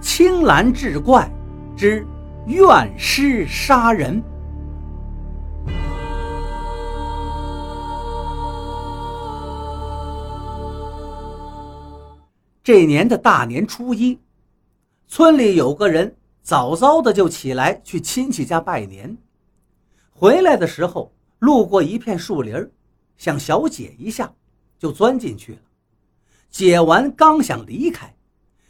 青蓝志怪之怨尸杀人。这年的大年初一，村里有个人早早的就起来去亲戚家拜年，回来的时候路过一片树林想小解一下，就钻进去了。解完刚想离开，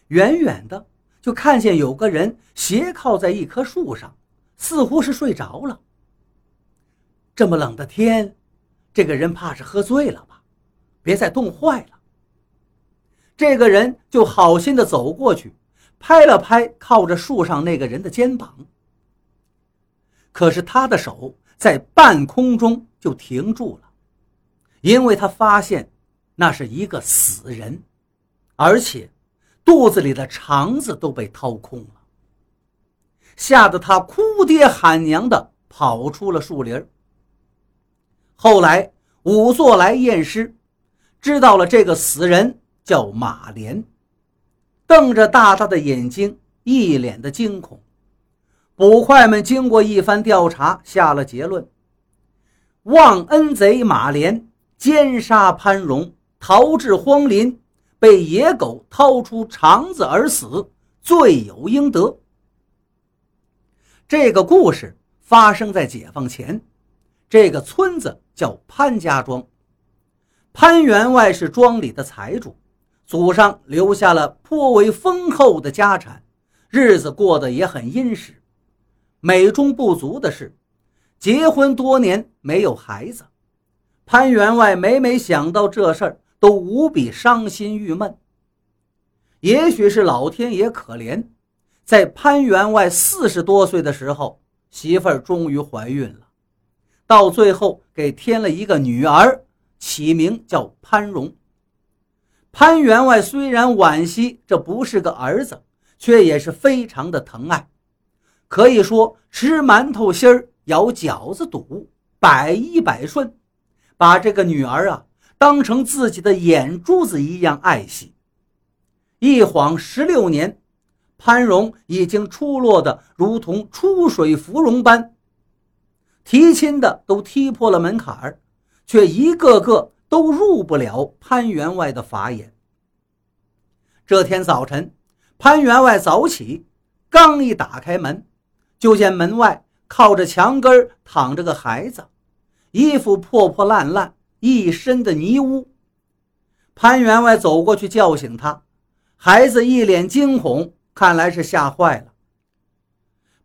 远远的就看见有个人斜靠在一棵树上，似乎是睡着了。这么冷的天，这个人怕是喝醉了吧？别再冻坏了。这个人就好心的走过去，拍了拍靠着树上那个人的肩膀。可是他的手在半空中就停住了，因为他发现。那是一个死人，而且肚子里的肠子都被掏空了，吓得他哭爹喊娘的跑出了树林。后来仵作来验尸，知道了这个死人叫马连，瞪着大大的眼睛，一脸的惊恐。捕快们经过一番调查，下了结论：忘恩贼马连奸杀潘荣。逃至荒林，被野狗掏出肠子而死，罪有应得。这个故事发生在解放前，这个村子叫潘家庄，潘员外是庄里的财主，祖上留下了颇为丰厚的家产，日子过得也很殷实。美中不足的是，结婚多年没有孩子。潘员外每每想到这事儿。都无比伤心郁闷。也许是老天爷可怜，在潘员外四十多岁的时候，媳妇儿终于怀孕了，到最后给添了一个女儿，起名叫潘荣。潘员外虽然惋惜这不是个儿子，却也是非常的疼爱，可以说吃馒头心儿，咬饺子肚，百依百顺，把这个女儿啊。当成自己的眼珠子一样爱惜。一晃十六年，潘荣已经出落的如同出水芙蓉般，提亲的都踢破了门槛儿，却一个个都入不了潘员外的法眼。这天早晨，潘员外早起，刚一打开门，就见门外靠着墙根躺着个孩子，衣服破破烂烂。一身的泥污，潘员外走过去叫醒他，孩子一脸惊恐，看来是吓坏了。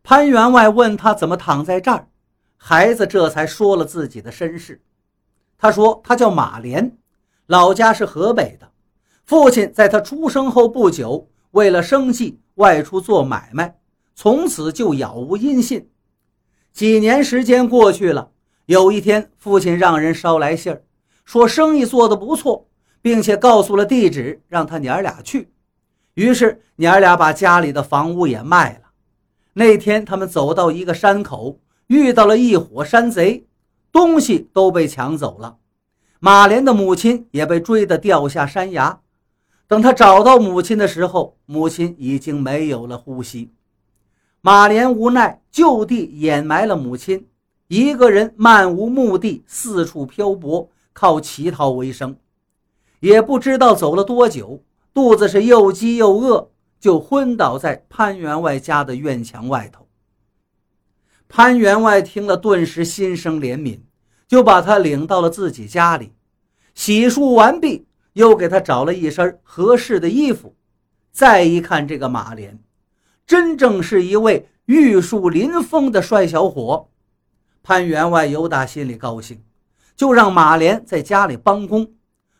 潘员外问他怎么躺在这儿，孩子这才说了自己的身世。他说他叫马连，老家是河北的，父亲在他出生后不久，为了生计外出做买卖，从此就杳无音信。几年时间过去了，有一天，父亲让人捎来信儿。说生意做得不错，并且告诉了地址，让他娘俩去。于是娘俩把家里的房屋也卖了。那天他们走到一个山口，遇到了一伙山贼，东西都被抢走了。马莲的母亲也被追得掉下山崖。等他找到母亲的时候，母亲已经没有了呼吸。马莲无奈，就地掩埋了母亲，一个人漫无目的四处漂泊。靠乞讨为生，也不知道走了多久，肚子是又饥又饿，就昏倒在潘员外家的院墙外头。潘员外听了，顿时心生怜悯，就把他领到了自己家里，洗漱完毕，又给他找了一身合适的衣服。再一看这个马连，真正是一位玉树临风的帅小伙。潘员外尤打心里高兴。就让马连在家里帮工，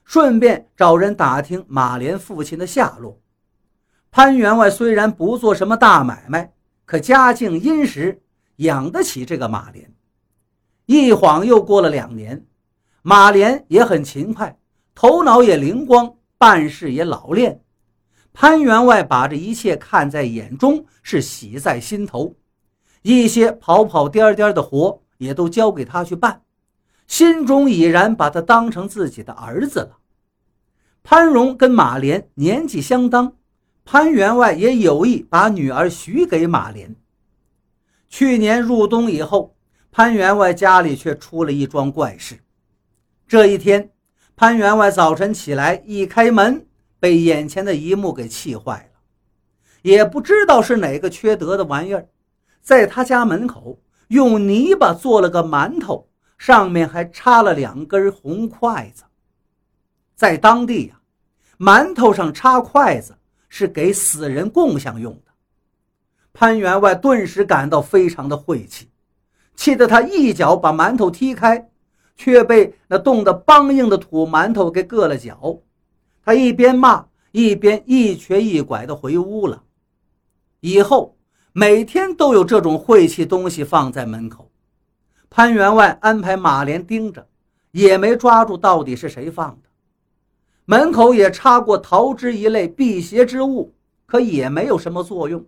顺便找人打听马连父亲的下落。潘员外虽然不做什么大买卖，可家境殷实，养得起这个马连。一晃又过了两年，马连也很勤快，头脑也灵光，办事也老练。潘员外把这一切看在眼中，是喜在心头。一些跑跑颠颠的活也都交给他去办。心中已然把他当成自己的儿子了。潘荣跟马莲年纪相当，潘员外也有意把女儿许给马莲。去年入冬以后，潘员外家里却出了一桩怪事。这一天，潘员外早晨起来一开门，被眼前的一幕给气坏了。也不知道是哪个缺德的玩意儿，在他家门口用泥巴做了个馒头，上面还插了两根红筷子。在当地呀，馒头上插筷子。是给死人供享用的。潘员外顿时感到非常的晦气，气得他一脚把馒头踢开，却被那冻得梆硬的土馒头给硌了脚。他一边骂，一边一瘸一拐地回屋了。以后每天都有这种晦气东西放在门口。潘员外安排马连盯着，也没抓住到底是谁放的。门口也插过桃枝一类辟邪之物，可也没有什么作用。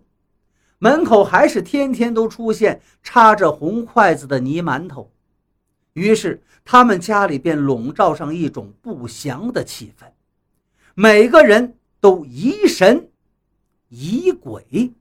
门口还是天天都出现插着红筷子的泥馒头，于是他们家里便笼罩上一种不祥的气氛，每个人都疑神疑鬼。